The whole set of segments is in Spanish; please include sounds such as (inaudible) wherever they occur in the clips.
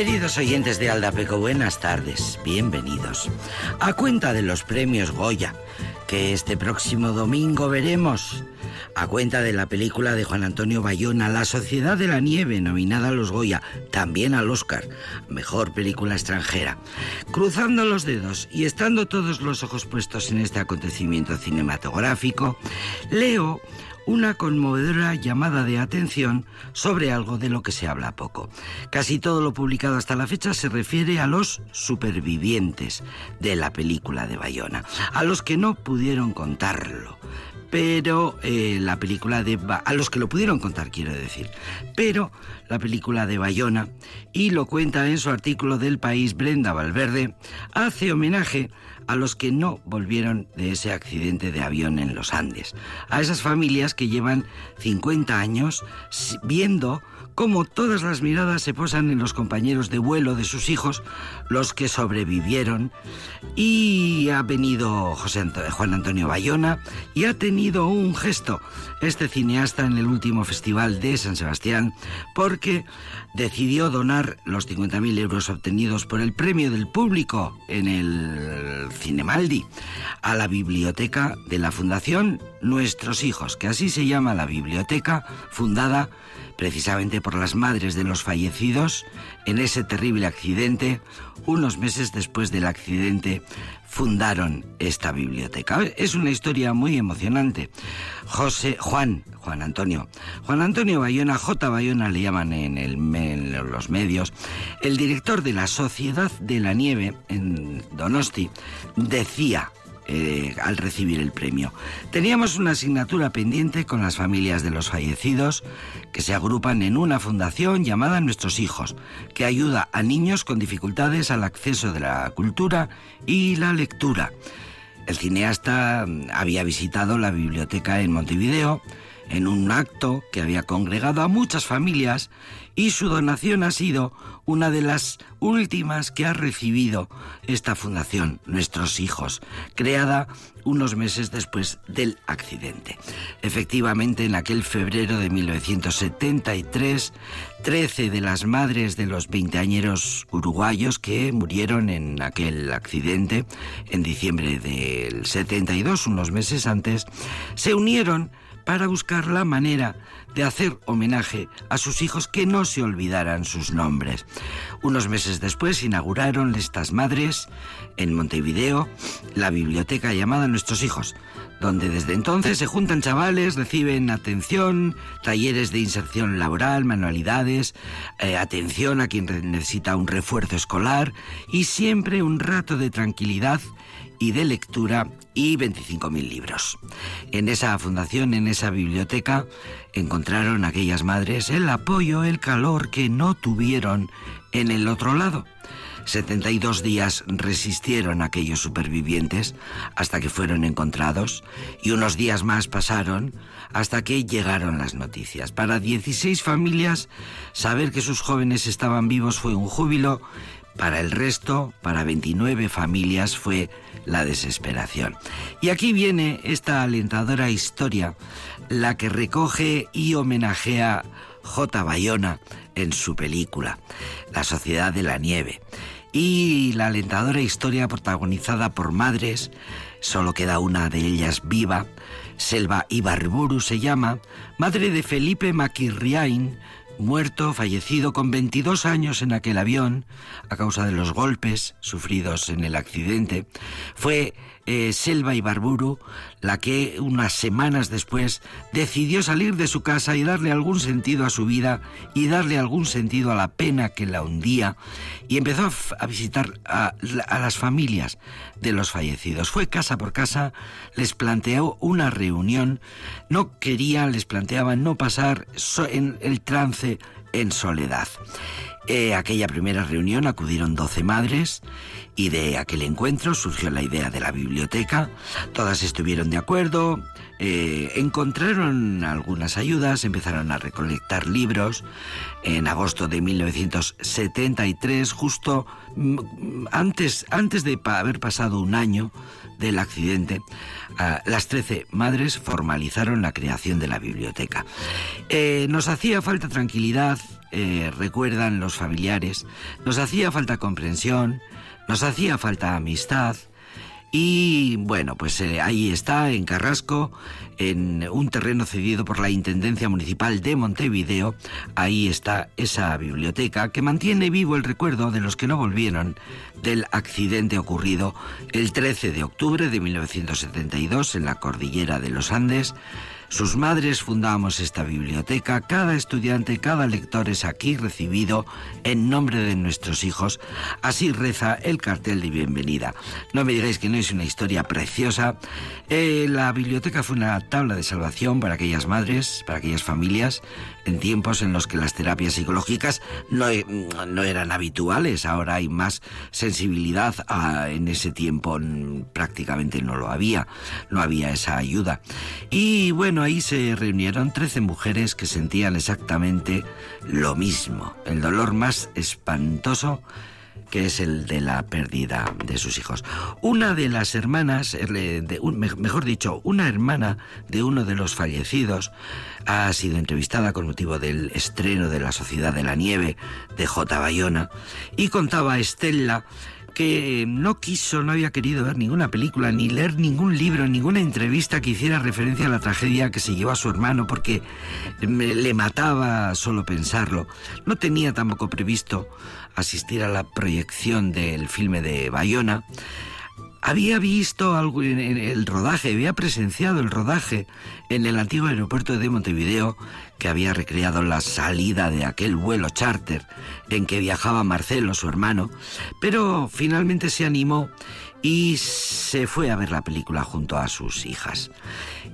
Queridos oyentes de Aldapeco, buenas tardes, bienvenidos. A cuenta de los premios Goya, que este próximo domingo veremos, a cuenta de la película de Juan Antonio Bayona, La Sociedad de la Nieve, nominada a los Goya, también al Oscar, mejor película extranjera. Cruzando los dedos y estando todos los ojos puestos en este acontecimiento cinematográfico, leo una conmovedora llamada de atención sobre algo de lo que se habla poco. Casi todo lo publicado hasta la fecha se refiere a los supervivientes de la película de Bayona, a los que no pudieron contarlo pero eh, la película de... a los que lo pudieron contar, quiero decir. Pero la película de Bayona, y lo cuenta en su artículo del país Brenda Valverde, hace homenaje a los que no volvieron de ese accidente de avión en los Andes, a esas familias que llevan 50 años viendo cómo todas las miradas se posan en los compañeros de vuelo de sus hijos, los que sobrevivieron, y ha venido José Juan Antonio Bayona y ha tenido un gesto. Este cineasta en el último festival de San Sebastián porque decidió donar los 50.000 euros obtenidos por el premio del público en el Cinemaldi a la biblioteca de la Fundación Nuestros Hijos, que así se llama la biblioteca, fundada precisamente por las madres de los fallecidos en ese terrible accidente. Unos meses después del accidente fundaron esta biblioteca. Es una historia muy emocionante. José Juan, Juan Antonio, Juan Antonio Bayona, J. Bayona le llaman en, en los medios, el director de la Sociedad de la Nieve en Donosti, decía eh, al recibir el premio. Teníamos una asignatura pendiente con las familias de los fallecidos que se agrupan en una fundación llamada Nuestros Hijos, que ayuda a niños con dificultades al acceso de la cultura y la lectura. El cineasta había visitado la biblioteca en Montevideo en un acto que había congregado a muchas familias y su donación ha sido una de las últimas que ha recibido esta fundación, Nuestros Hijos, creada unos meses después del accidente. Efectivamente, en aquel febrero de 1973, 13 de las madres de los veinteañeros uruguayos que murieron en aquel accidente en diciembre del 72, unos meses antes, se unieron para buscar la manera de hacer homenaje a sus hijos que no se olvidaran sus nombres. Unos meses después inauguraron estas madres en Montevideo la biblioteca llamada Nuestros Hijos, donde desde entonces se juntan chavales, reciben atención, talleres de inserción laboral, manualidades, eh, atención a quien necesita un refuerzo escolar y siempre un rato de tranquilidad y de lectura y 25.000 libros. En esa fundación, en esa biblioteca, encontraron aquellas madres el apoyo, el calor que no tuvieron en el otro lado. 72 días resistieron aquellos supervivientes hasta que fueron encontrados y unos días más pasaron hasta que llegaron las noticias. Para 16 familias, saber que sus jóvenes estaban vivos fue un júbilo para el resto, para 29 familias, fue la desesperación. Y aquí viene esta alentadora historia, la que recoge y homenajea J. Bayona en su película, La Sociedad de la Nieve. Y la alentadora historia protagonizada por madres, solo queda una de ellas viva, Selva Ibarburu se llama, madre de Felipe Maquirriain, muerto, fallecido con 22 años en aquel avión a causa de los golpes sufridos en el accidente, fue eh, Selva Ibarburu la que unas semanas después decidió salir de su casa y darle algún sentido a su vida y darle algún sentido a la pena que la hundía y empezó a, visitar a, las familias de los fallecidos. Fue casa por casa, les planteó una reunión, no querían, les planteaban no pasar en el trance en soledad. Aquella primera reunión acudieron 12 madres y de aquel encuentro surgió la idea de la biblioteca. Todas estuvieron de acuerdo, eh, encontraron algunas ayudas, empezaron a recolectar libros. En agosto de 1973, justo mm, antes, antes de haber pasado un año del accidente, las 13 madres formalizaron la creación de la biblioteca. Eh, nos hacía falta tranquilidad, eh, recuerdan los familiares, nos hacía falta comprensión, nos hacía falta amistad, y bueno, pues eh, ahí está, en Carrasco, en un terreno cedido por la Intendencia Municipal de Montevideo, ahí está esa biblioteca que mantiene vivo el recuerdo de los que no volvieron del accidente ocurrido el 13 de octubre de 1972 en la cordillera de los Andes sus madres fundamos esta biblioteca, cada estudiante, cada lector es aquí recibido en nombre de nuestros hijos. Así reza el cartel de bienvenida. No me digáis que no es una historia preciosa. Eh, la biblioteca fue una tabla de salvación para aquellas madres, para aquellas familias en tiempos en los que las terapias psicológicas no, e, no eran habituales. Ahora hay más sensibilidad. en ese tiempo prácticamente no lo había. No había esa ayuda. Y bueno, ahí se reunieron 13 mujeres que sentían exactamente lo mismo. El dolor más espantoso que es el de la pérdida de sus hijos. Una de las hermanas, de, mejor dicho, una hermana de uno de los fallecidos, ha sido entrevistada con motivo del estreno de La Sociedad de la Nieve de J. Bayona y contaba a Estela que no quiso, no había querido ver ninguna película, ni leer ningún libro, ninguna entrevista que hiciera referencia a la tragedia que se llevó a su hermano, porque le mataba solo pensarlo. No tenía tampoco previsto asistir a la proyección del filme de Bayona, había visto algo en el rodaje, había presenciado el rodaje en el antiguo aeropuerto de Montevideo que había recreado la salida de aquel vuelo charter en que viajaba Marcelo, su hermano, pero finalmente se animó y se fue a ver la película junto a sus hijas.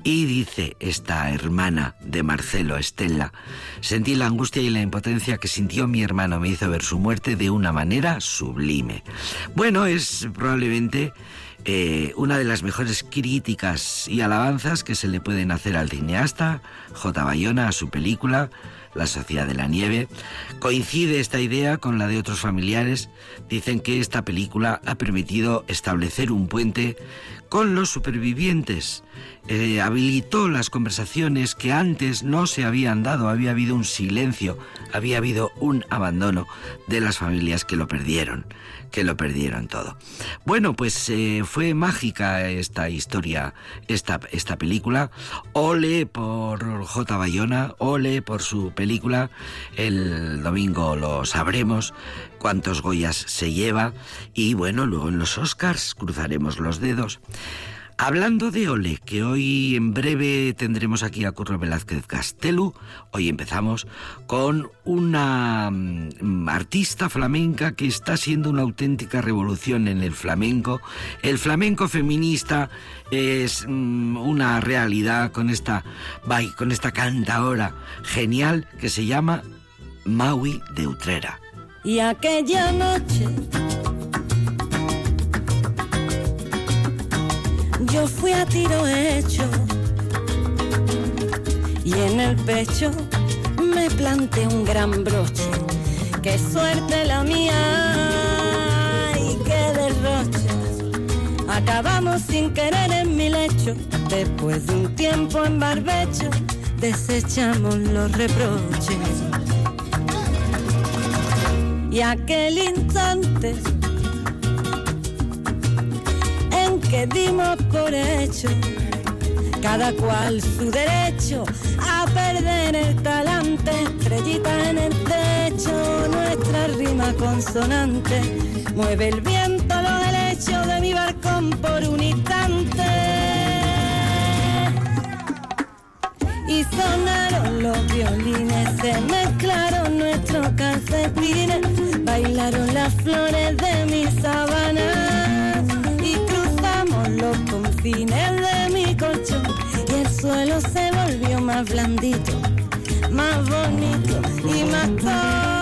Y dice esta hermana de Marcelo, Estela, sentí la angustia y la impotencia que sintió mi hermano, me hizo ver su muerte de una manera sublime. Bueno, es probablemente eh, una de las mejores críticas y alabanzas que se le pueden hacer al cineasta J. Bayona a su película La Sociedad de la Nieve. Coincide esta idea con la de otros familiares. Dicen que esta película ha permitido establecer un puente con los supervivientes. Eh, habilitó las conversaciones que antes no se habían dado. Había habido un silencio, había habido un abandono de las familias que lo perdieron que lo perdieron todo. Bueno, pues eh, fue mágica esta historia, esta, esta película. Ole por J. Bayona, ole por su película. El domingo lo sabremos cuántos Goyas se lleva y bueno, luego en los Oscars cruzaremos los dedos. Hablando de Ole, que hoy en breve tendremos aquí a Curro Velázquez Castelu, hoy empezamos con una mm, artista flamenca que está haciendo una auténtica revolución en el flamenco. El flamenco feminista es mm, una realidad con esta, con esta cantadora genial que se llama Maui de Utrera. Y aquella noche yo fui a tiro hecho y en el pecho me planté un gran broche. Qué suerte la mía y qué derroche. Acabamos sin querer en mi lecho, después de un tiempo en barbecho, desechamos los reproches. Y aquel instante que dimos por hecho, cada cual su derecho a perder el talante, estrellita en el techo, nuestra rima consonante, mueve el viento los helechos de mi balcón por un instante. Y sonaron los violines, se mezclaron nuestros calcetines, bailaron las flores de mi sabana de mi colchón y el suelo se volvió más blandito, más bonito y más todo.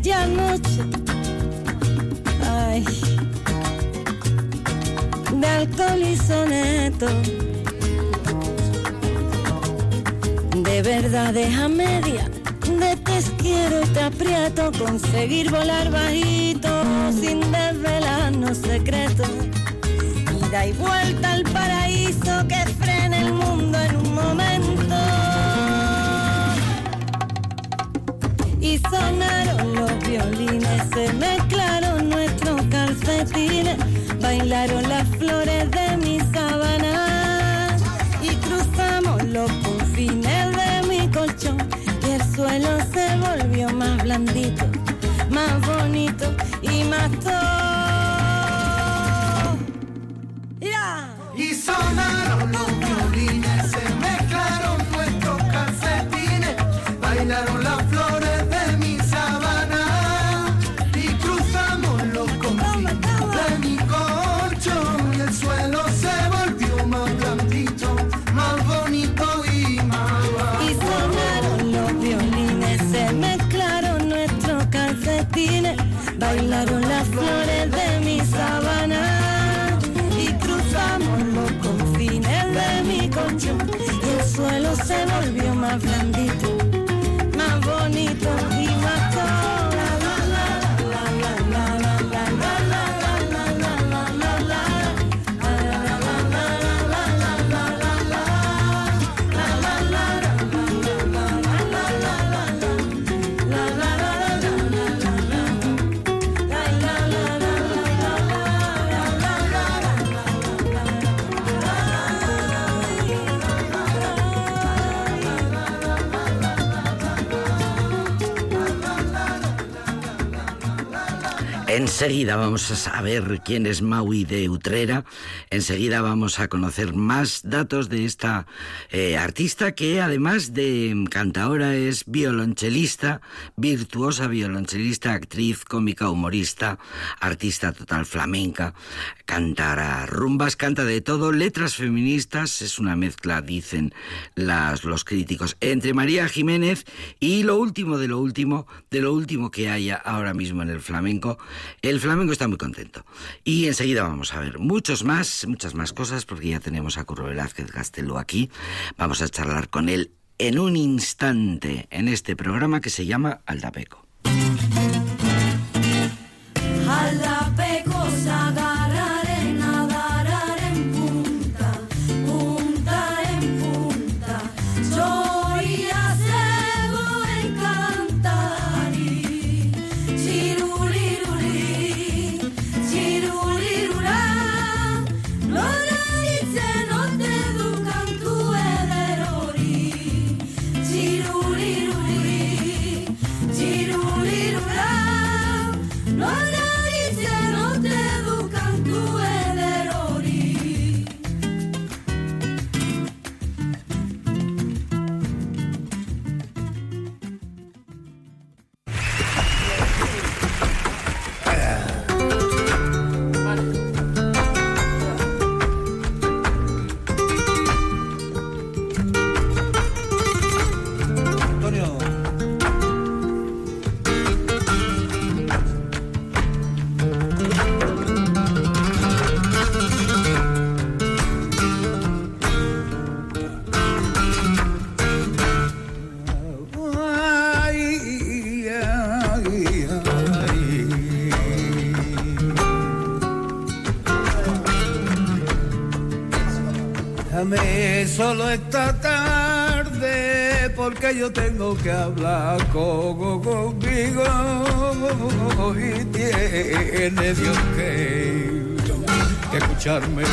Aquella noche. Ay, de alcohol y soneto. De verdades a media, de te quiero y te aprieto, conseguir volar bajito sin desvelarnos secretos. Ida y vuelta al paraíso que frena el mundo en un momento. Y sonaron bailaron las flores de mi sabana y cruzamos los confines de mi colchón y el suelo se volvió más blandito, más bonito y más todo. Y sonaron los Enseguida vamos a saber quién es Maui de Utrera. Enseguida vamos a conocer más datos de esta eh, artista que además de cantaora es violonchelista, virtuosa violonchelista, actriz, cómica, humorista, artista total flamenca, cantará rumbas, canta de todo, letras feministas, es una mezcla, dicen las, los críticos, entre María Jiménez y lo último de lo último, de lo último que haya ahora mismo en el flamenco. El flamenco está muy contento. Y enseguida vamos a ver muchos más, muchas más cosas, porque ya tenemos a Curro Velázquez Gastelú aquí. Vamos a charlar con él en un instante en este programa que se llama. Aldapeco esta tarde porque yo tengo que hablar con, conmigo y tiene Dios que, que escucharme.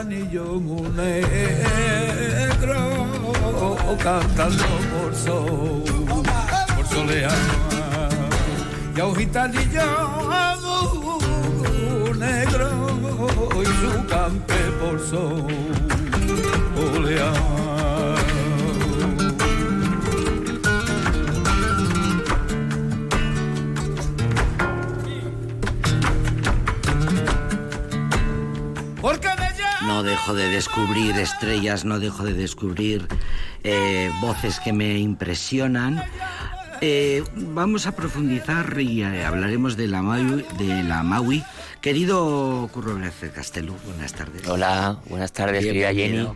anillo negro cantando por sol, por soleado. Y a un gitanillo negro y su campe por sol, oleado. Dejo de descubrir estrellas, no dejo de descubrir eh, voces que me impresionan. Eh, vamos a profundizar y eh, hablaremos de la. De la Maui. Querido Curro Blázquez Castelo, buenas tardes. Hola, buenas tardes, querida Jenny.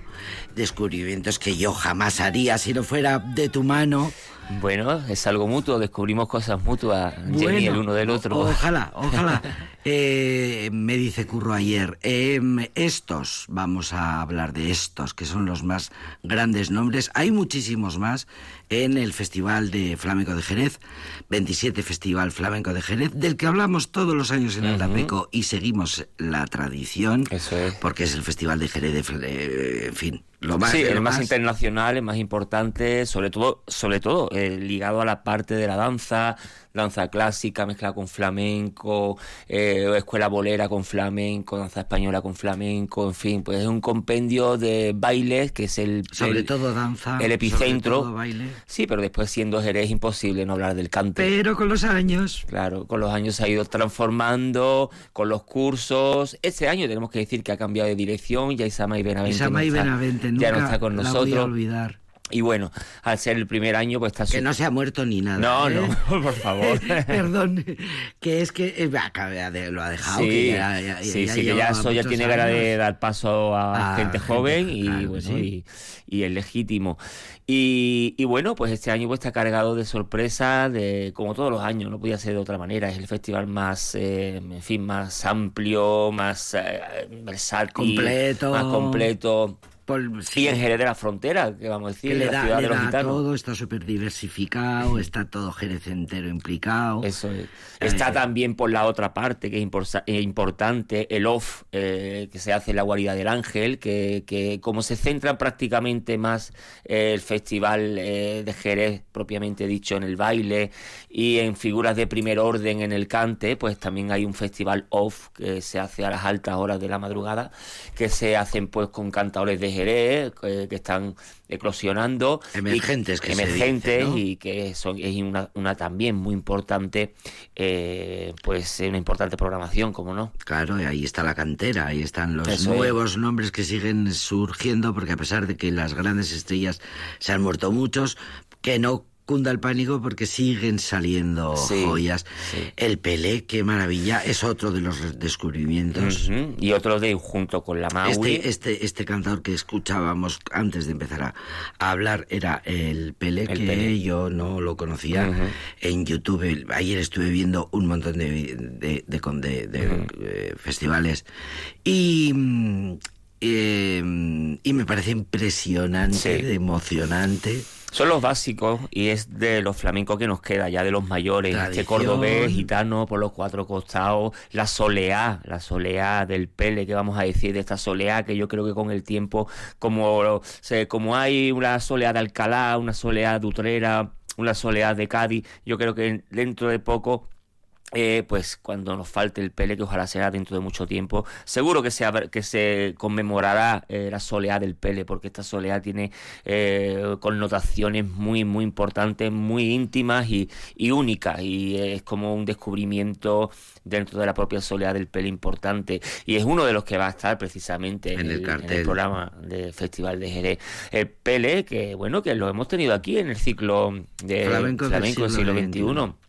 Descubrimientos que yo jamás haría si no fuera de tu mano. Bueno, es algo mutuo, descubrimos cosas mutuas, Jenny, el uno del otro. Ojalá, (laughs) ojalá. Eh, me dice Curro ayer, em, estos, vamos a hablar de estos, que son los más grandes nombres. Hay muchísimos más en el Festival de Flamenco de Jerez, 27 Festival Flamenco de Jerez, del que hablamos todos los años en el Aldapeco y seguimos la tradición. Eso es. Porque es el Festival de Jerez, de, eh, en fin, lo más... sí, el lo más internacional, el más importante, sobre todo, sobre todo eh, ligado a la parte de la danza, danza clásica mezclada con flamenco, eh, escuela bolera con flamenco, danza española con flamenco, en fin, pues es un compendio de bailes que es el Sobre el- todo danza, el epicentro. sobre todo baile. Sí, pero después siendo Jerez imposible no hablar del cante. Pero con los años... Claro, con los años se ha ido transformando, con los cursos. Este año tenemos que decir que ha cambiado de dirección, ya Isamay Benavente, Isamay no está, Benavente ya no nunca está con la voy a olvidar. Y bueno, al ser el primer año, pues está Que no se ha muerto ni nada. No, ¿eh? no, (laughs) por favor. (laughs) Perdón, que es que eh, de- lo ha dejado. Sí, que ya, ya- sí, ya sí, que ya eso ya tiene ganas de años. dar paso a A gente gente, joven y claro, bueno, sí. y, y es legítimo. Y, y bueno, pues este año pues está cargado de sorpresas, de como todos los años, no podía ser de otra manera. Es el festival más, eh, en fin, más amplio, más eh, versátil, Completo. más completo. Por- sí, Y en Jerez de la Frontera, que vamos a decir, que le la da, ciudad le de los da gitanos. todo, está súper diversificado, está todo Jerez entero implicado. Eso es. Está Eh, también por la otra parte, que es eh, importante, el off eh, que se hace en la guarida del ángel, que, que como se centra prácticamente más eh, el festival eh, de Jerez, propiamente dicho, en el baile y en figuras de primer orden en el cante, pues también hay un festival off que se hace a las altas horas de la madrugada, que se hacen pues con cantadores de Jerez, eh, que están eclosionando. y- Emergentes, que se emergentes dice, ¿no? y que son, es una, una también muy importante, eh, pues una importante programación, como no. Claro, y ahí está la cantera, ahí están los Eso es. nuevos nombres que siguen surgiendo, porque a pesar de que las grandes estrellas se han muerto muchos, que no cunda el pánico porque siguen saliendo Sí, joyas. sí. El Pelé, qué maravilla, es otro de los descubrimientos. Y otro de junto con la Maui. Este, este, este cantador que escuchábamos antes de empezar a, a hablar era el Pelé, El que Pelé. yo no lo conocía en YouTube. Ayer estuve viendo un montón de, de, de, de- eh, festivales y, mm, eh, y me parece impresionante, Sí. emocionante. Son los básicos y es de los flamencos que nos queda, ya de los mayores. Este cordobés, gitano por los cuatro costados, la soleá, la soleá del pele, que vamos a decir de esta soleá, que yo creo que con el tiempo, como, se, como hay una soleá de Alcalá, una soleá de Utrera, una soleá de Cádiz, yo creo que dentro de poco eh, pues cuando nos falte el Pele, que ojalá sea dentro de mucho tiempo, seguro que se, que se conmemorará eh, la soleá del Pele, porque esta soleá tiene eh, connotaciones muy, muy importantes, muy íntimas y, y únicas, y es como un descubrimiento dentro de la propia soleá del Pele importante, y es uno de los que va a estar precisamente En el programa del Festival de Jerez. El Pele, que bueno, que lo hemos tenido aquí en el ciclo de flamenco del siglo siglo XXI.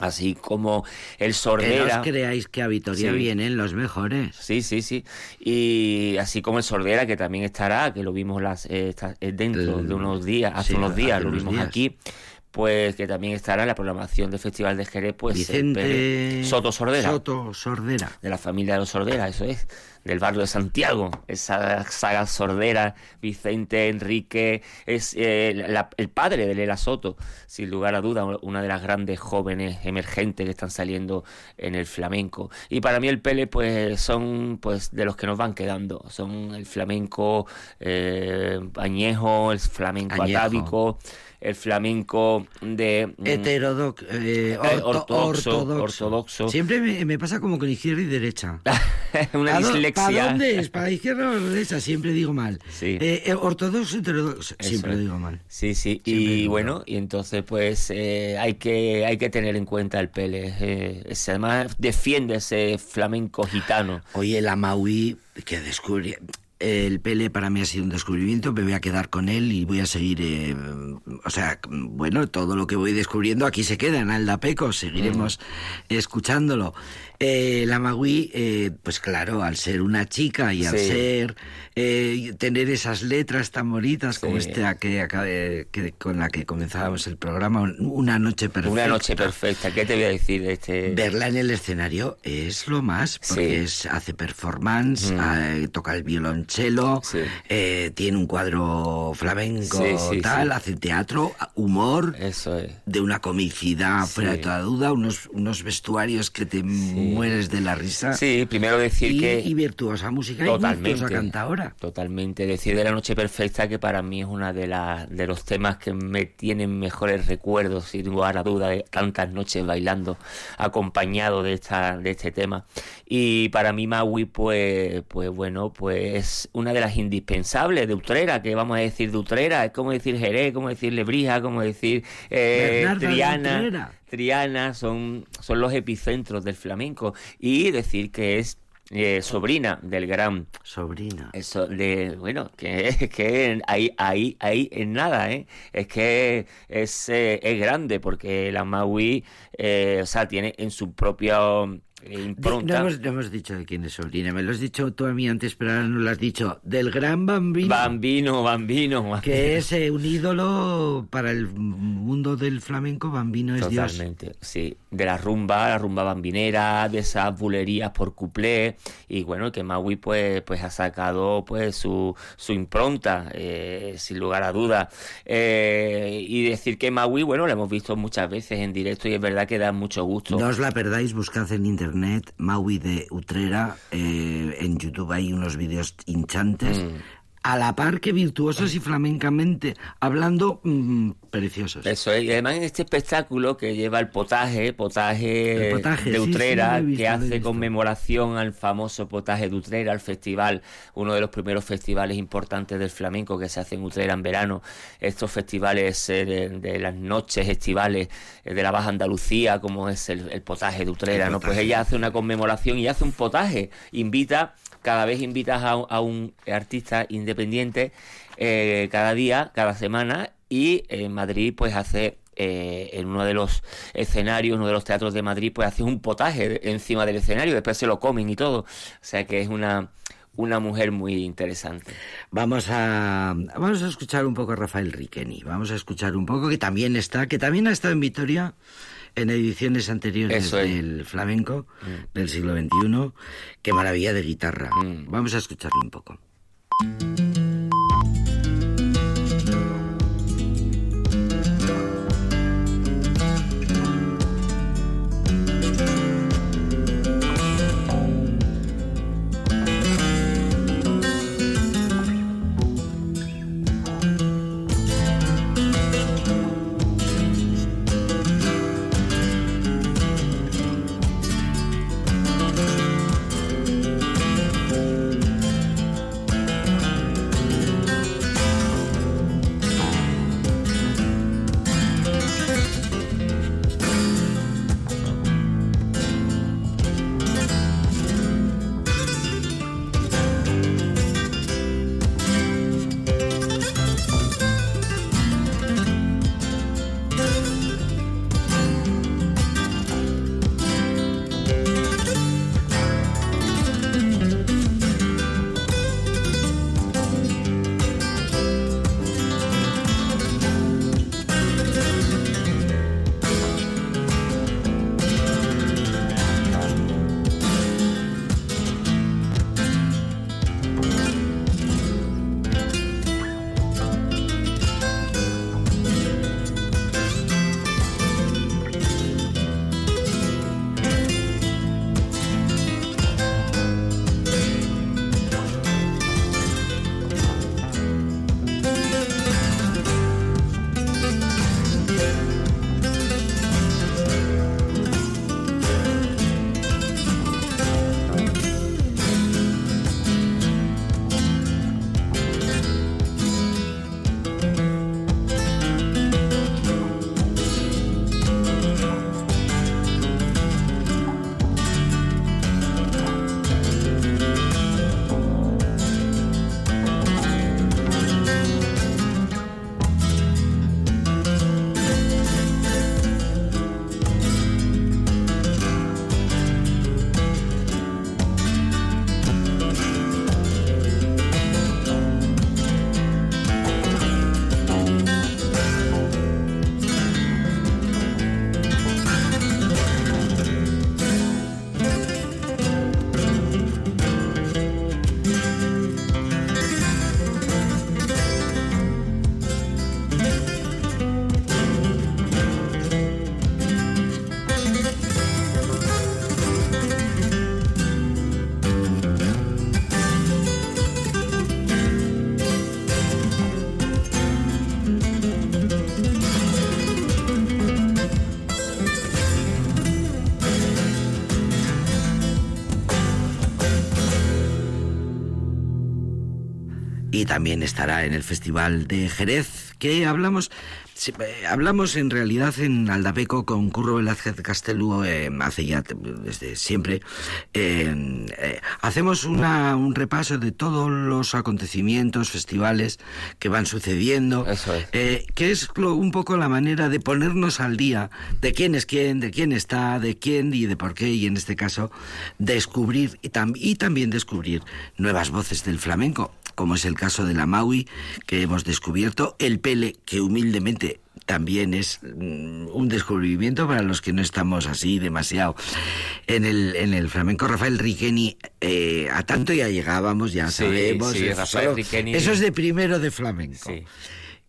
Así como el Que no Sordera. os creáis que a Vitoria Sí. vienen los mejores. Sí, sí, sí. Y así como el Sordera, que también estará, que lo vimos las, eh, eh, dentro de unos días, hace sí, unos días, lo vimos días. aquí, pues que también estará en la programación del Festival de Jerez, pues el Vicente Soto Sordera. Soto Sordera. de la familia de los Sordera, eso es, del barrio de Santiago, esa saga Sordera, Vicente, Enrique, es eh, la- el padre de Lela Soto, sin lugar a duda, una de las grandes jóvenes emergentes que están saliendo en el flamenco. Y para mí el Pele, pues, son pues de los que nos van quedando, son el flamenco eh, añejo, el flamenco Añejo. atávico, el flamenco de... mm, Heterodoxo, eh, Eh, orto- ortodoxo, ortodoxo. ortodoxo. Siempre me, me pasa como con izquierda y derecha. (laughs) una ¿Pa dó- dislexia. ¿Para dónde es? (laughs) ¿Para izquierda o derecha? Siempre digo mal. Sí. Eh, eh, ortodoxo, heterodoxo. Siempre Eso lo es. digo mal. Sí, sí, Siempre y bueno, y entonces pues eh, hay que hay que tener en cuenta el Pele. además defiende ese flamenco gitano. Oye, la Maui, que descubrí. El Pele para mí ha sido un descubrimiento, me voy a quedar con él y voy a seguir, eh, o sea, bueno, todo lo que voy descubriendo aquí se queda en Aldapeco, seguiremos Mm. escuchándolo. Eh, la Maui, eh, pues claro, al ser una chica y al Sí. ser, eh, tener esas letras tan bonitas como esta que, acabe- que con la que comenzábamos el programa, un- Una noche perfecta. Una noche perfecta. ¿Qué te voy a decir de este? Verla en el escenario es lo más, porque Sí. es, hace performance, Mm. eh, toca el violonchelo, eh, tiene un cuadro flamenco tal, hace teatro, humor, Eso es. de una comicidad fuera de toda duda, unos, unos vestuarios que te mueres de la risa. Sí, primero decir y, que y virtuosa música y Totalmente. virtuosa cantadora. Totalmente. Decir de la noche perfecta que para mí es una de las de los temas que me tienen mejores recuerdos, sin lugar a duda, de tantas noches bailando acompañado de esta de este tema. Y para mí Maui, pues, pues bueno, pues es una de las indispensables de Utrera, que vamos a decir de Utrera, es como decir Jerez, como decir Lebrija, como decir eh, de Triana. Triana son, son los epicentros del flamenco. Y decir que es eh, sobrina del gran Sobrina. eso de bueno que es que ahí ahí ahí en nada eh es que es, eh, es grande porque la Maui eh, o sea tiene en su propia No hemos, no hemos dicho de quién es sobrina, me lo has dicho tú a mí antes, pero ahora no lo has dicho. Del gran bambino. bambino bambino que es eh, un ídolo para el mundo del flamenco, Bambino es Dios. Totalmente, sí. De la rumba, la rumba bambinera, de esas bulerías por cuplé. Y bueno, que Maui pues, pues ha sacado pues su, su impronta, eh, sin lugar a dudas. Eh, y decir que Maui, bueno, lo hemos visto muchas veces en directo y es verdad que da mucho gusto. No os la perdáis, buscad en internet Maui de Utrera, eh, en YouTube hay unos vídeos hinchantes, Mm. A la par que virtuosos y flamencamente, hablando mm, preciosos. Eso es, y además en este espectáculo que lleva el potaje, potaje, El potaje, de sí, sí, Utrera, visto, que hace conmemoración al famoso potaje de Utrera, al festival, uno de los primeros festivales importantes del flamenco que se hace en Utrera en verano, estos festivales eh, de, de las noches estivales eh, de la Baja Andalucía, como es el, el potaje de Utrera, El ¿no? Pues ella hace una conmemoración y hace un potaje, invita, cada vez invitas a, a un artista independiente eh, cada día, cada semana, y en Madrid pues hace eh, en uno de los escenarios, uno de los teatros de Madrid, pues hace un potaje encima del escenario, después se lo comen y todo. O sea que es una, una mujer muy interesante. Vamos a, vamos a escuchar un poco a Rafael Riqueni, vamos a escuchar un poco que también está, que también ha estado en Vitoria en ediciones anteriores Eso es. del flamenco del siglo XXI. Qué maravilla de guitarra. Mm. Vamos a escucharlo un poco. Y también estará en el Festival de Jerez, que hablamos Sí, eh, hablamos en realidad en Aldapeco con Curro Velázquez Castelú eh, hace ya desde siempre. Eh, eh, hacemos una, un repaso de todos los acontecimientos, festivales que van sucediendo. Eso es. Que es lo- un poco la manera de ponernos al día de quién es quién, de quién está, de quién y de por qué, y en este caso descubrir y, tam- y también descubrir nuevas voces del flamenco, como es el caso de la Maui que hemos descubierto, el Pele que humildemente también es mm, un descubrimiento para los que no estamos así demasiado en el, en el flamenco. Rafael Riqueni, eh, a tanto ya llegábamos, ya Sí, sabemos. sí, eso Rafael Riqueni- Eso es de primero de flamenco. Sí.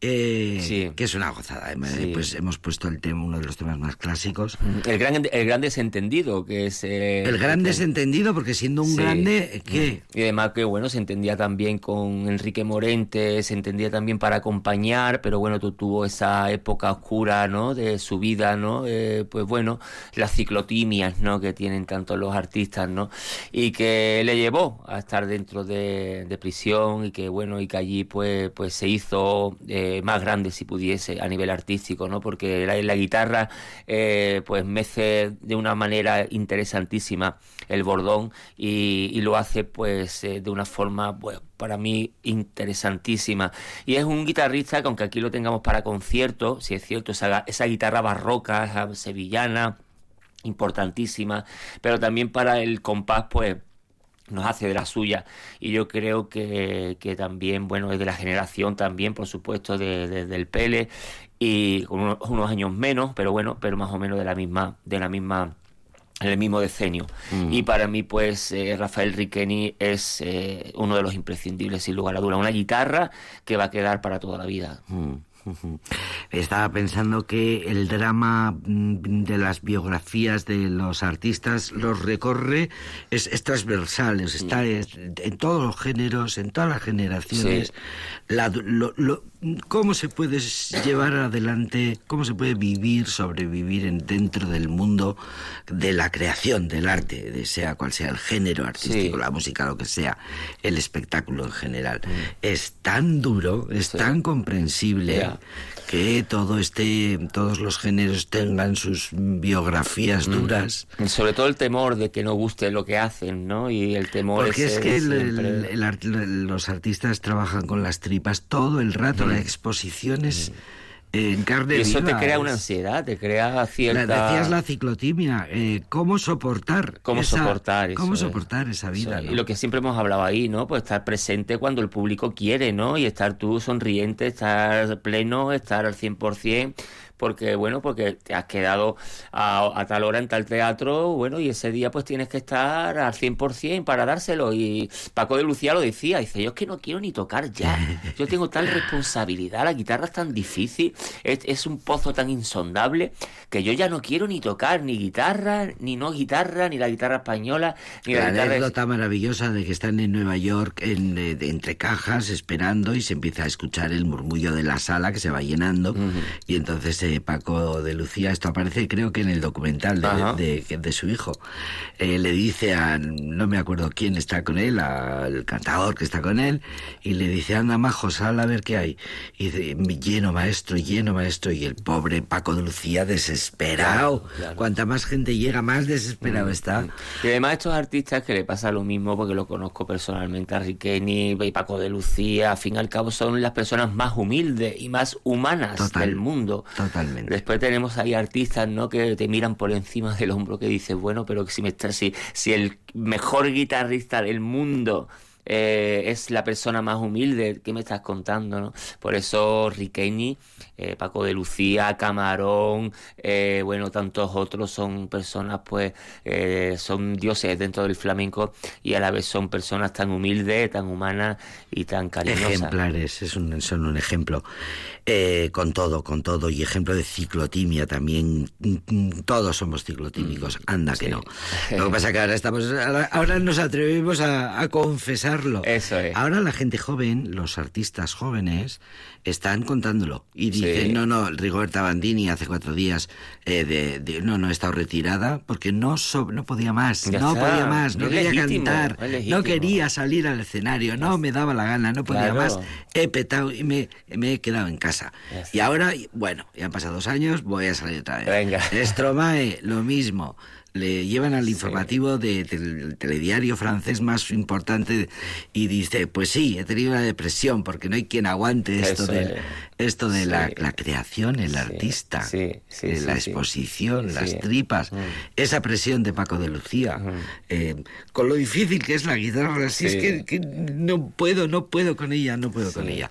Eh, Sí. que es una gozada. eh, Sí. Pues hemos puesto el tema, uno de los temas más clásicos. El gran, el gran desentendido, que es... eh, El gran desentendido, porque siendo un Sí. grande, ¿qué? Y además que bueno, se entendía también con Enrique Morente, se entendía también para acompañar, pero bueno, tú tuvo esa época oscura, ¿no? De su vida, ¿no? Eh, pues bueno, las ciclotimias, ¿no? Que tienen tanto los artistas, ¿no? Y que le llevó a estar dentro de, de prisión y que bueno, y que allí pues, pues se hizo eh, más grande si pudiese a nivel artístico, ¿no? Porque la, guitarra eh, pues mece de una manera interesantísima el bordón y, y lo hace pues eh, de una forma pues, para mí interesantísima y es un guitarrista que aunque aquí lo tengamos para conciertos si es cierto esa, esa guitarra barroca esa sevillana importantísima pero también para el compás pues nos hace de la suya. Y yo creo que, que también bueno es de la generación también por supuesto de, de- del Pele y con unos, unos años menos pero bueno pero más o menos de la misma de la misma en el mismo decenio. Y para mí pues eh, Rafael Riqueni es eh, uno de los imprescindibles sin lugar a duda. Una guitarra que va a quedar para toda la vida. Mm. Estaba pensando que el drama mm, de las biografías de los artistas los recorre, es, es transversal, es- está es- en todos los géneros, en todas las generaciones. La- lo- lo- ¿Cómo se puede llevar adelante, cómo se puede vivir, sobrevivir en, dentro del mundo de la creación del arte, de sea cual sea el género artístico, Sí. la música, lo que sea, el espectáculo en general? Es tan duro, es Sí. tan comprensible que todo este, todos los géneros tengan sus biografías Mm. duras. sobre todo el temor de que no guste lo que hacen no y el temor Porque es que el- el- los artistas trabajan con las tripas todo el rato, exposición es en carne y eso te viva, crea es- una ansiedad te crea La, cierta decías la ciclotimia, eh, ¿cómo soportar? cómo esa- soportar ¿Cómo es. soportar esa vida? No? Y lo que siempre hemos hablado ahí, ¿no? Pues estar presente cuando el público quiere, ¿no? Y estar tú sonriente, estar pleno, estar al 100%, porque, bueno, porque te has quedado a, a tal hora en tal teatro, bueno, y ese día pues tienes que estar al 100% para dárselo. Y Paco de Lucía lo decía, dice, yo es que no quiero ni tocar ya, yo tengo tal responsabilidad, la guitarra es tan difícil, es, es un pozo tan insondable, que yo ya no quiero ni tocar ni guitarra, ni no guitarra, ni la guitarra española, ni la, La guitarra... anécdota maravillosa de que están en Nueva York en, eh, de- entre cajas esperando y se empieza a escuchar el murmullo de la sala que se va llenando. Y entonces eh, Paco de Lucía, esto aparece creo que en el documental de, de- de su hijo, eh, le dice a, no me acuerdo quién está con él, al cantador que está con él, y le dice, anda majo, sal a ver qué hay. Y dice, lleno maestro, lleno maestro, y el pobre Paco de Lucía desesperado. Claro, claro. Cuanta más gente llega, más desesperado está. Y además estos artistas que le pasa lo mismo porque lo conozco personalmente a Riqueni y Paco de Lucía, al fin y al cabo son las personas más humildes y más humanas Total, del mundo. Después tenemos ahí artistas ¿no? que te miran por encima del hombro que dices, bueno, pero si me está, si, si el mejor guitarrista del mundo eh, es la persona más humilde, ¿qué me estás contando? No? Por eso Riqueni, eh, Paco de Lucía, Camarón, eh, bueno, tantos otros son personas, pues, eh, son dioses dentro del flamenco y a la vez son personas tan humildes, tan humanas y tan cariñosas. Ejemplares, es un, son un ejemplo. Con todo, con todo. Y ejemplo de ciclotimia también. Mm, mm, Todos somos ciclotímicos. Anda que no. (laughs) Lo que pasa es que ahora estamos. Ahora, ahora nos atrevemos a, a confesar Eso es. Ahora la gente joven, los artistas jóvenes, están contándolo. Y dicen, Sí. no, no, Rigoberta Bandini hace cuatro días, eh, de, de- no, no, he estado retirada porque no, so- no podía más, Ya no está. podía más, no Es quería legítimo, cantar, no quería salir al escenario, no me daba la gana, no podía Claro. más. He petado y me, me he quedado en casa. Y ahora, bueno, ya han pasado dos años, voy a salir otra vez. Venga. Stromae, lo mismo. Le llevan al informativo de- del telediario francés más importante y dice, pues sí, he tenido una depresión porque no hay quien aguante esto Eso de, es. Esto de la, Sí. la creación, el Sí, artista, sí, eh, la exposición, las tripas, Mm. esa presión de Paco de Lucía, eh, con lo difícil que es la guitarra, si es que, que no puedo, no puedo con ella, no puedo con ella.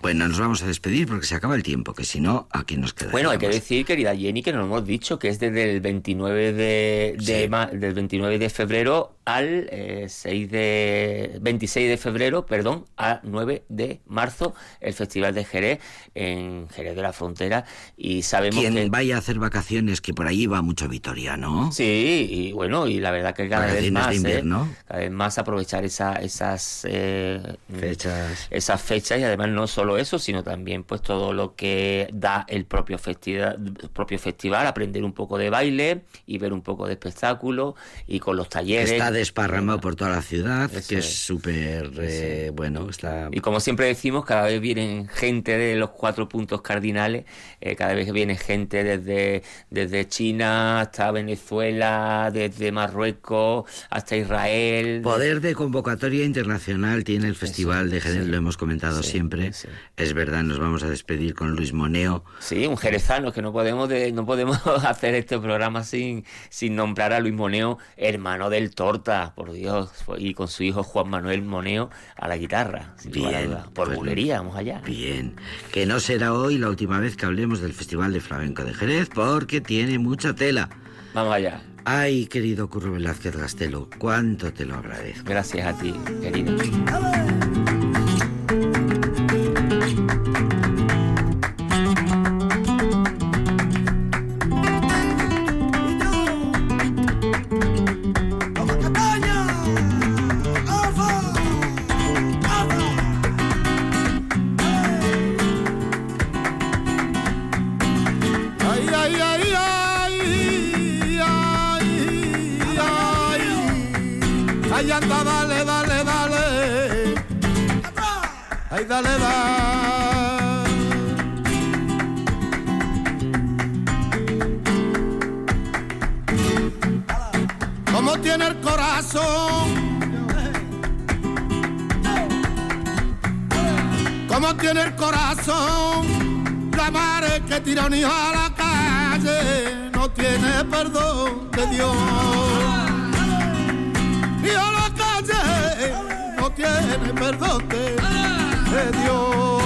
Bueno, nos vamos a despedir porque se acaba el tiempo, que si no, aquí nos quedamos. Bueno, hay que decir, querida Jenny, que nos hemos dicho que es desde el 29 de, de Sí. ma- del 29 de febrero al eh, 6 de 26 de febrero, perdón, a 9 de marzo, el Festival de Jerez en Jerez de la Frontera y sabemos Quien que vaya a hacer vacaciones, que por allí va mucho vitoriano. Sí, y bueno, y la verdad que cada vez más, de ¿eh? cada vez más aprovechar esa, esas eh, Fechas. esas fechas y además no solo eso, sino también pues todo lo que da el propio festival, propio festival, aprender un poco de baile y ver un poco de espectáculo y con los talleres. Está desparramado por toda la ciudad, Eso que es es. súper eh, bueno. Está... Y como siempre decimos, cada vez vienen gente de los cuatro puntos cardinales, eh, cada vez viene gente desde, desde China hasta Venezuela, desde Marruecos hasta Israel. Poder de convocatoria internacional tiene el Festival de Jerez, sí. lo hemos comentado Sí, siempre. Es verdad, nos vamos a despedir con Luis Moneo. Sí, un jerezano, que no podemos de- no podemos (laughs) hacer este programa sin, sin nombrar a Luis Moneo, hermano del Torta, por Dios, y con su hijo Juan Manuel Moneo a la guitarra, Bien. Por pues, bulería, vamos allá. Bien, que no será hoy la última vez que hablemos del Festival de Flamenco de Jerez, porque tiene mucha tela. Vamos allá. Ay, querido Curro Velázquez Gastelo, cuánto te lo agradezco. Gracias a ti, querido. Tiene el corazón? La madre que tira a la calle no tiene perdón de Dios. Y a la calle no tiene perdón de, de Dios.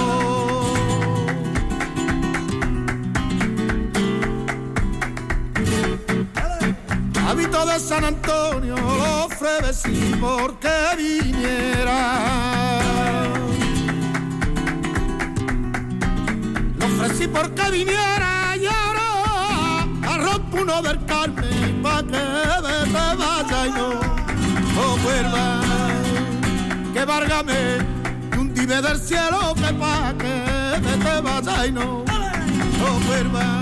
Hábito de San Antonio lo ofrecí porque viniera. Ofrecí porque viniera ahora arropo uno del Carmen pa' que te vaya y no, no vuelva. Que várgame un dive del cielo que pa' que de te vaya y no, no vuelva.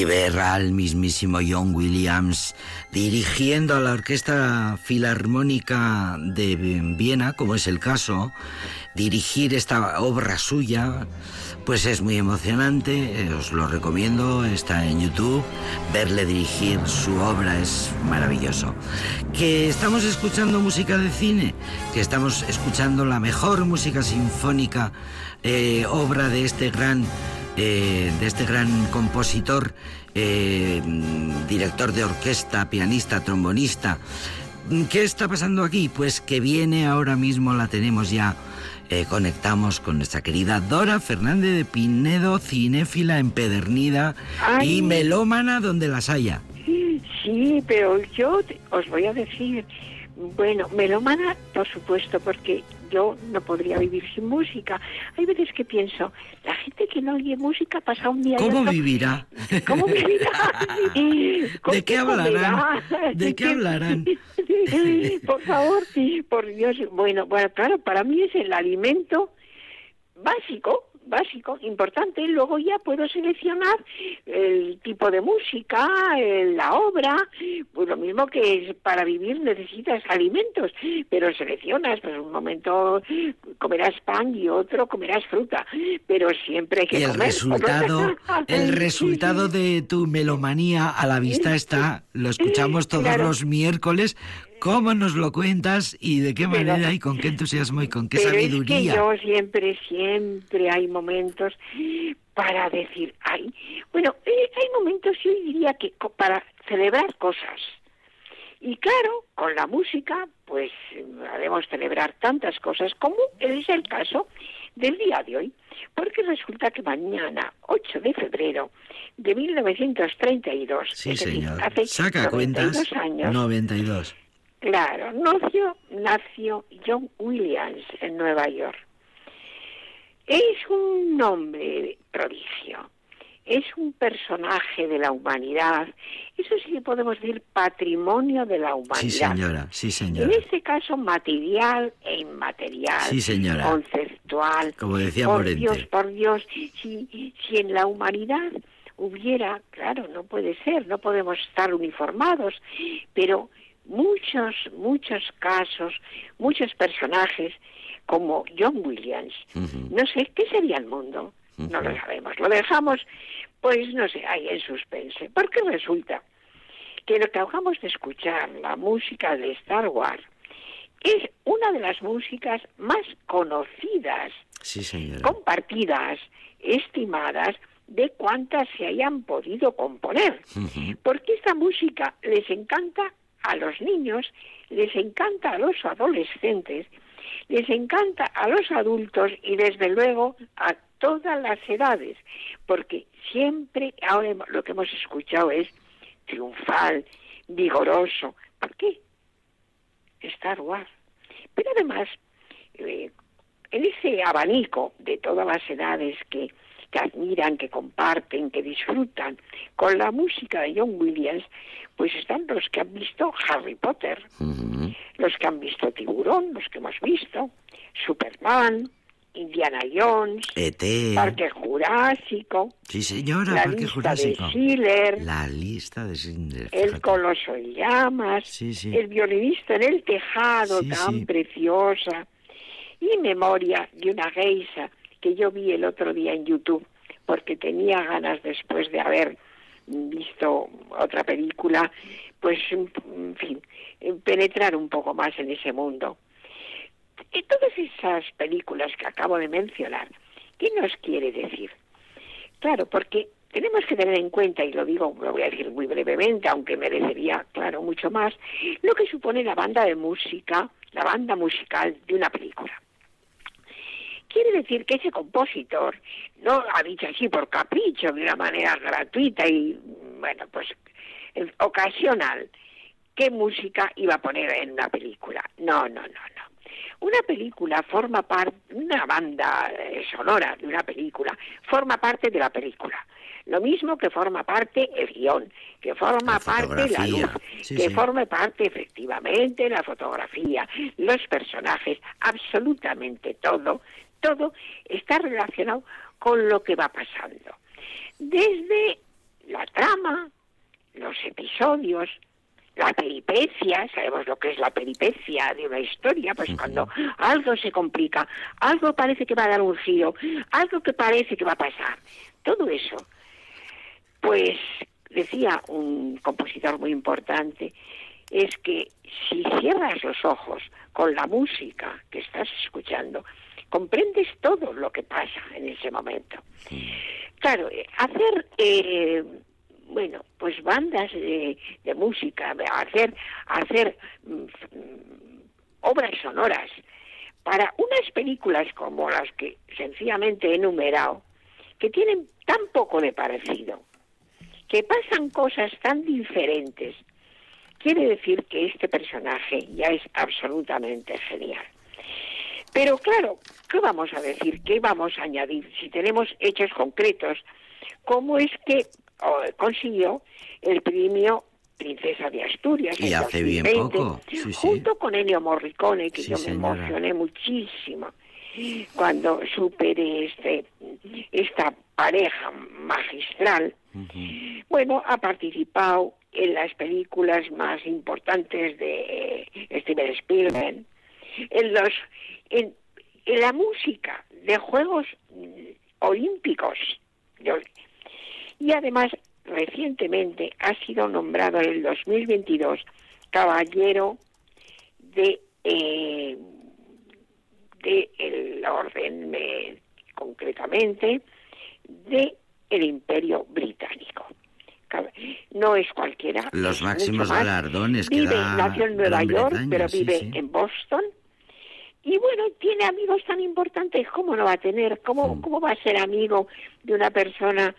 Y ver al mismísimo John Williams dirigiendo a la Orquesta Filarmónica de Viena, como es el caso, dirigir esta obra suya, pues es muy emocionante, eh, os lo recomiendo, está en YouTube, verle dirigir su obra es maravilloso. Que estamos escuchando música de cine, que estamos escuchando la mejor música sinfónica, eh, obra de este gran eh, de este gran compositor, eh, director de orquesta, pianista, trombonista. ¿Qué está pasando aquí? Pues que viene ahora mismo, la tenemos ya. eh, conectamos con nuestra querida Dora Fernández de Pinedo, cinéfila empedernida Ay. y melómana donde las haya. Sí, pero yo os voy a decir, bueno, melómana, por supuesto, porque yo no podría vivir sin música. Hay veces que pienso, la gente que no oye música pasa un día... ¿Cómo otro- vivirá? ¿Cómo vivirá? (laughs) ¿Con ¿De qué hablarán? ¿De qué hablarán? Por favor, por Dios. Bueno, bueno, claro, para mí es el alimento básico, básico, importante. Luego ya puedo seleccionar el tipo de música, la obra, pues lo mismo que es para vivir necesitas alimentos, pero seleccionas, pues un momento comerás pan y otro comerás fruta, pero siempre hay que Y el comer. resultado, (laughs) el resultado de tu melomanía a la vista está, lo escuchamos todos Claro. los miércoles. ¿Cómo nos lo cuentas y de qué Pero- manera y con qué entusiasmo y con qué Pero es que sabiduría? yo siempre, siempre hay momentos para decir, ay, bueno, eh, hay momentos, yo diría que para celebrar cosas. Y claro, con la música, pues haremos celebrar tantas cosas como es el caso del día de hoy. Porque resulta que mañana, 8 de febrero de 1932, Sí, es decir, señor. hace Saca cuentas. 92 años, 92. Claro, nació, nació John Williams en Nueva York. Es un nombre prodigio, es un personaje de la humanidad, eso sí que podemos decir patrimonio de la humanidad. Sí, señora. Sí, En señora. este caso material e inmaterial, Sí, señora. conceptual. Como decía por Morente. Dios, por Dios, si, si en la humanidad hubiera, claro, no puede ser, no podemos estar uniformados, pero muchos, muchos casos, muchos personajes como John Williams, no sé, ¿qué sería el mundo? No lo sabemos, lo dejamos, pues no sé, ahí en suspense, porque resulta que lo que acabamos de escuchar, la música de Star Wars, es una de las músicas más conocidas, Sí, señora. compartidas, estimadas de cuantas se hayan podido componer. Porque esta música les encanta a los niños, les encanta a los adolescentes, les encanta a los adultos y desde luego a todas las edades, porque siempre ahora lo que hemos escuchado es triunfal, vigoroso. ¿Por qué? Star Wars. Pero además, eh, en ese abanico de todas las edades que, que admiran, que comparten, que disfrutan con la música de John Williams, pues están los que han visto Harry Potter, los que han visto Tiburón, los que hemos visto, Superman, Indiana Jones, ET. Parque Jurásico, Sí, señora. la Parque lista Jurásico. de Schiller, La lista de Schindler. El. Coloso en Llamas, Sí, sí. El violinista en el tejado, Sí, tan preciosa, y Memoria de una geisa que yo vi el otro día en YouTube, porque tenía ganas después de haber visto otra película, pues, en fin, penetrar un poco más en ese mundo. Y todas esas películas que acabo de mencionar, ¿qué nos quiere decir? Claro, porque tenemos que tener en cuenta, y lo digo, lo voy a decir muy brevemente, aunque merecería, claro, mucho más, lo que supone la banda de música, la banda musical de una película. Quiere decir que ese compositor no ha dicho así por capricho, de una manera gratuita y, bueno, pues ocasional, qué música iba a poner en una película. No, no, no, no. Una película forma parte, una banda eh, sonora de una película forma parte de la película. Lo mismo que forma parte el guion, que forma La parte la luz. Sí, que sí. forme parte efectivamente la fotografía, los personajes, absolutamente todo, todo está relacionado con lo que va pasando. Desde la trama, los episodios, la peripecia, sabemos lo que es la peripecia de una historia, pues cuando algo se complica, algo parece que va a dar un giro, algo que parece que va a pasar, todo eso. Pues decía un compositor muy importante, es que si cierras los ojos con la música que estás escuchando, comprendes todo lo que pasa en ese momento. Claro, eh, hacer, eh, bueno, pues bandas de, de música, hacer, hacer mm, mm, obras sonoras para unas películas como las que sencillamente he enumerado, que tienen tan poco de parecido, que pasan cosas tan diferentes, quiere decir que este personaje ya es absolutamente genial. Pero claro, ¿qué vamos a decir? ¿Qué vamos a añadir? Si tenemos hechos concretos, ¿cómo es que oh, consiguió el premio Princesa de Asturias? Y en hace bien 2020, poco, sí, sí. Junto con Ennio Morricone, que Sí, yo me señora. emocioné muchísimo cuando supe de este, esta pareja magistral. Bueno, ha participado en las películas más importantes de Steven Spielberg, en los en, en la música de Juegos Olímpicos. Y además, recientemente ha sido nombrado en el 2022 caballero de eh, de el orden eh, concretamente de el Imperio Británico. No es cualquiera. Los máximos galardones que vive, da nació en Nueva Gran York, Bretaña, pero sí, vive sí. en Boston. Y bueno, tiene amigos tan importantes, ¿cómo no va a tener? ¿Cómo. ¿Cómo va a ser amigo de una persona,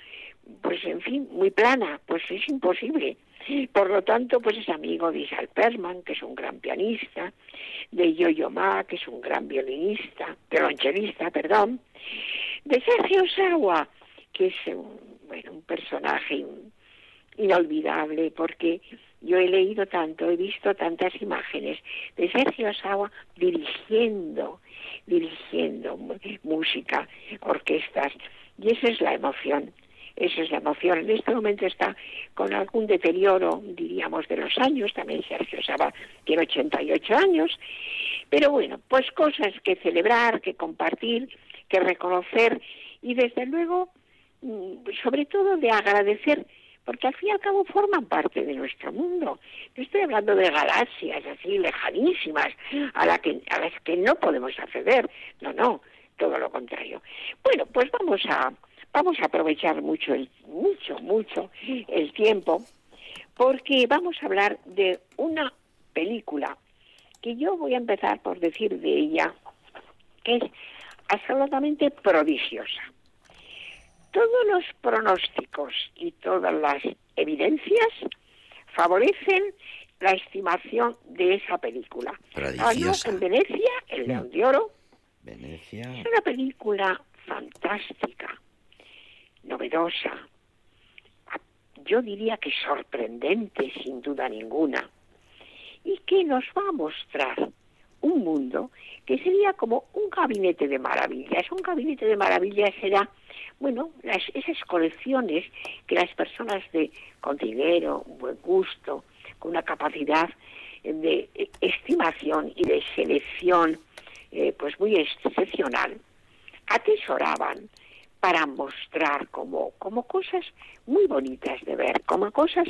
pues en fin, muy plana? Pues es imposible. Por lo tanto, pues es amigo de Isaac Perman, que es un gran pianista, de Yo-Yo Ma, que es un gran violinista, violonchelista, perdón, de Sergio Sawa, que es un, bueno, un personaje in- inolvidable, porque yo he leído tanto, he visto tantas imágenes de Sergio Sawa dirigiendo, dirigiendo música, orquestas, y esa es la emoción. Esa es la emoción. En este momento está con algún deterioro, diríamos, de los años. También Sergio Saba tiene 88 años. Pero bueno, pues cosas que celebrar, que compartir, que reconocer y desde luego, mm, sobre todo de agradecer, porque al fin y al cabo forman parte de nuestro mundo. No estoy hablando de galaxias así lejanísimas a, las que no podemos acceder. No, no, todo lo contrario. Bueno, pues vamos a vamos a aprovechar mucho el mucho mucho el tiempo porque vamos a hablar de una película que yo voy a empezar por decir de ella que es absolutamente prodigiosa. Todos los pronósticos y todas las evidencias favorecen la estimación de esa película. Ganó en Venecia el León de Oro, Venecia. es una película fantástica, novedosa, yo diría que sorprendente sin duda ninguna, y que nos va a mostrar un mundo que sería como un gabinete de maravillas. Un gabinete de maravillas será, bueno, las, esas colecciones que las personas de con dinero, buen gusto, con una capacidad de eh, estimación y de selección eh, pues muy excepcional, atesoraban para mostrar como, como cosas muy bonitas de ver, como cosas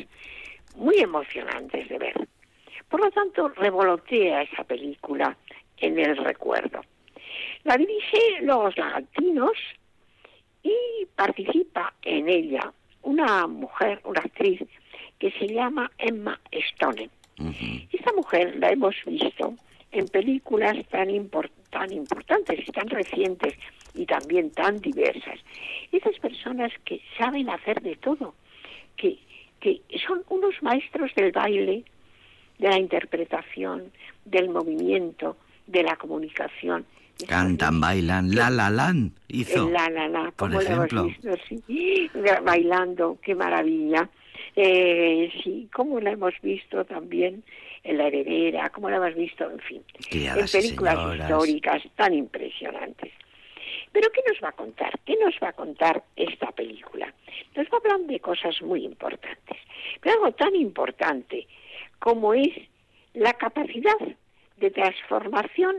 muy emocionantes de ver. Por lo tanto, revolotea esa película en el recuerdo. La dirige Los Lagantinos y participa en ella una mujer, una actriz, que se llama Emma Stone. Esta mujer la hemos visto en películas tan, impor- tan importantes y tan recientes y también tan diversas. Esas personas que saben hacer de todo, que, que son unos maestros del baile, de la interpretación, del movimiento, de la comunicación. Cantan, bailan, la la lan hizo. La la la, por ejemplo. visto, sí, bailando, qué maravilla. Eh, sí, como la hemos visto también en La Heredera, como la hemos visto, en fin, Criadas en películas señoras. históricas tan impresionantes. Pero ¿qué nos va a contar? ¿Qué nos va a contar esta película? Nos va a hablar de cosas muy importantes. Pero algo tan importante como es la capacidad de transformación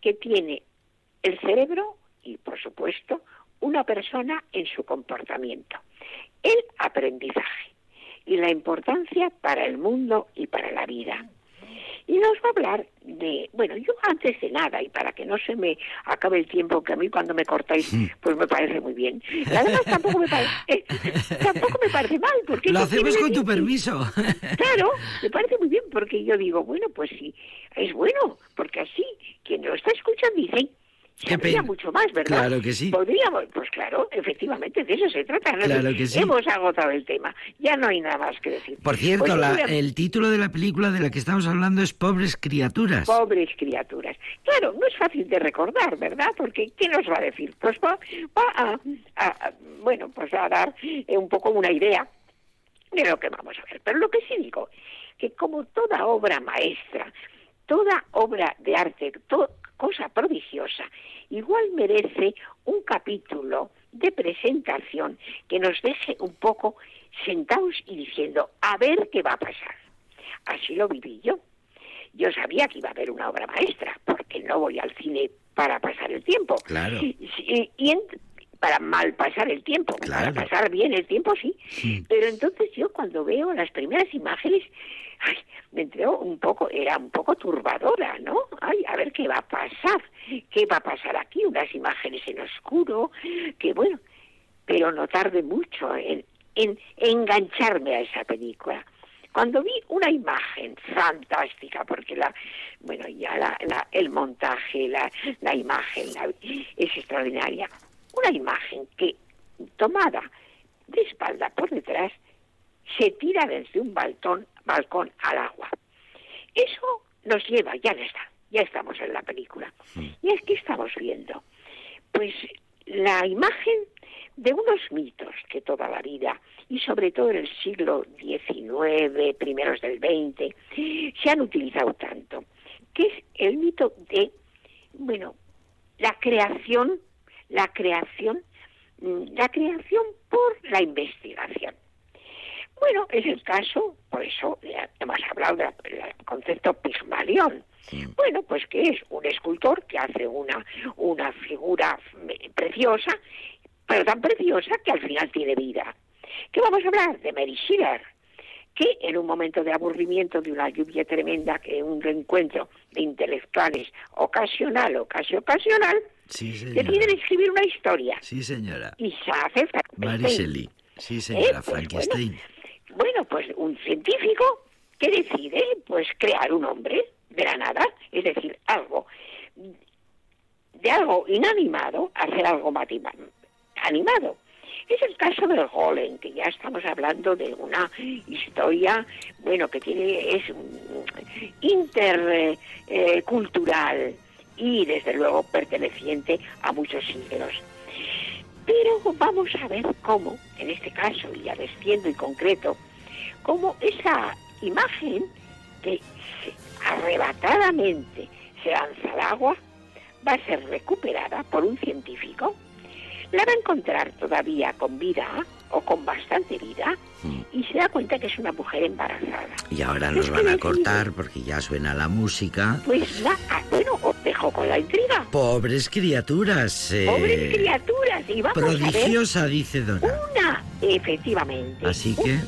que tiene el cerebro y, por supuesto, una persona en su comportamiento. El aprendizaje y la importancia para el mundo y para la vida. Y nos va a hablar de, bueno, yo antes de nada, y para que no se me acabe el tiempo, que a mí cuando me cortáis, pues me parece muy bien. Además tampoco me parece, eh, (laughs) tampoco me parece mal, porque... Lo hacemos con tu permiso. (laughs) Claro, me parece muy bien, porque yo digo, bueno, pues sí, es bueno, porque así quien lo está escuchando dice, Pena. mucho más, ¿verdad? Claro que sí. Podríamos, pues claro, efectivamente, de eso se trata. ¿no? Claro que sí. Hemos agotado el tema, ya no hay nada más que decir. Por cierto, Pues la- mira, el título de la película de la que estamos hablando es Pobres criaturas. Pobres criaturas. Claro, no es fácil de recordar, ¿verdad? Porque ¿qué nos va a decir? Pues va, va a, a- a- bueno, pues a dar eh, un poco una idea de lo que vamos a ver. Pero lo que sí digo, que como toda obra maestra, toda obra de arte, to- cosa prodigiosa, igual merece un capítulo de presentación que nos deje un poco sentados y diciendo, a ver qué va a pasar. Así lo viví yo. Yo sabía que iba a haber una obra maestra, porque no voy al cine para pasar el tiempo. Claro. Y, y en- para mal pasar el tiempo, Claro. para pasar bien el tiempo sí. Sí. Pero entonces yo cuando veo las primeras imágenes, ay, me entró un poco, era un poco turbadora, ¿no? Ay, a ver qué va a pasar, qué va a pasar aquí, unas imágenes en oscuro, que bueno, pero no tarde mucho en, en engancharme a esa película. Cuando vi una imagen fantástica, porque la, bueno, ya la, la- el montaje, la, la imagen la- es extraordinaria, una imagen que tomada de espalda por detrás se tira desde un balcón, balcón al agua. Eso nos lleva, ya no está, ya estamos en la película. Y es que estamos viendo, pues, la imagen de unos mitos que toda la vida, y sobre todo en el siglo XIX, primeros del XX, se han utilizado tanto, que es el mito de, bueno, la creación, la creación, mm, la creación por la investigación. Bueno, es el caso, por eso hemos hablado del concepto Pigmalión. Bueno, pues que es un escultor que hace una, una figura preciosa, pero tan preciosa que al final tiene vida. ¿Qué vamos a hablar? De Mary Schiller, que en un momento de aburrimiento, de una lluvia tremenda, que un reencuentro de intelectuales ocasional o casi ocasional, Sí, señora. escribir una historia Sí, señora. y se hace Frankenstein. Sí, señora. pues, Frankenstein. Bueno, pues un científico que decide pues crear un hombre de la nada, es decir, algo de algo inanimado hacer algo animado. Es el caso del golem, que ya estamos hablando de una historia, bueno, que tiene es intercultural y desde luego perteneciente a muchos siglos. Pero vamos a ver cómo, en este caso, y ya desciendo y concreto, cómo esa imagen que arrebatadamente se lanza al agua va a ser recuperada por un científico, la va a encontrar todavía con vida o con bastante vida y se da cuenta que es una mujer embarazada. Y ahora nos van a cortar porque ya suena la música. Pues la, bueno, os dejo con la intriga. Pobres criaturas. eh, Pobres criaturas, y vamos a ver Prodigiosa, dice Dora. una, efectivamente. Así que.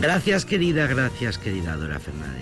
Gracias, querida, gracias, querida Dora Fernández.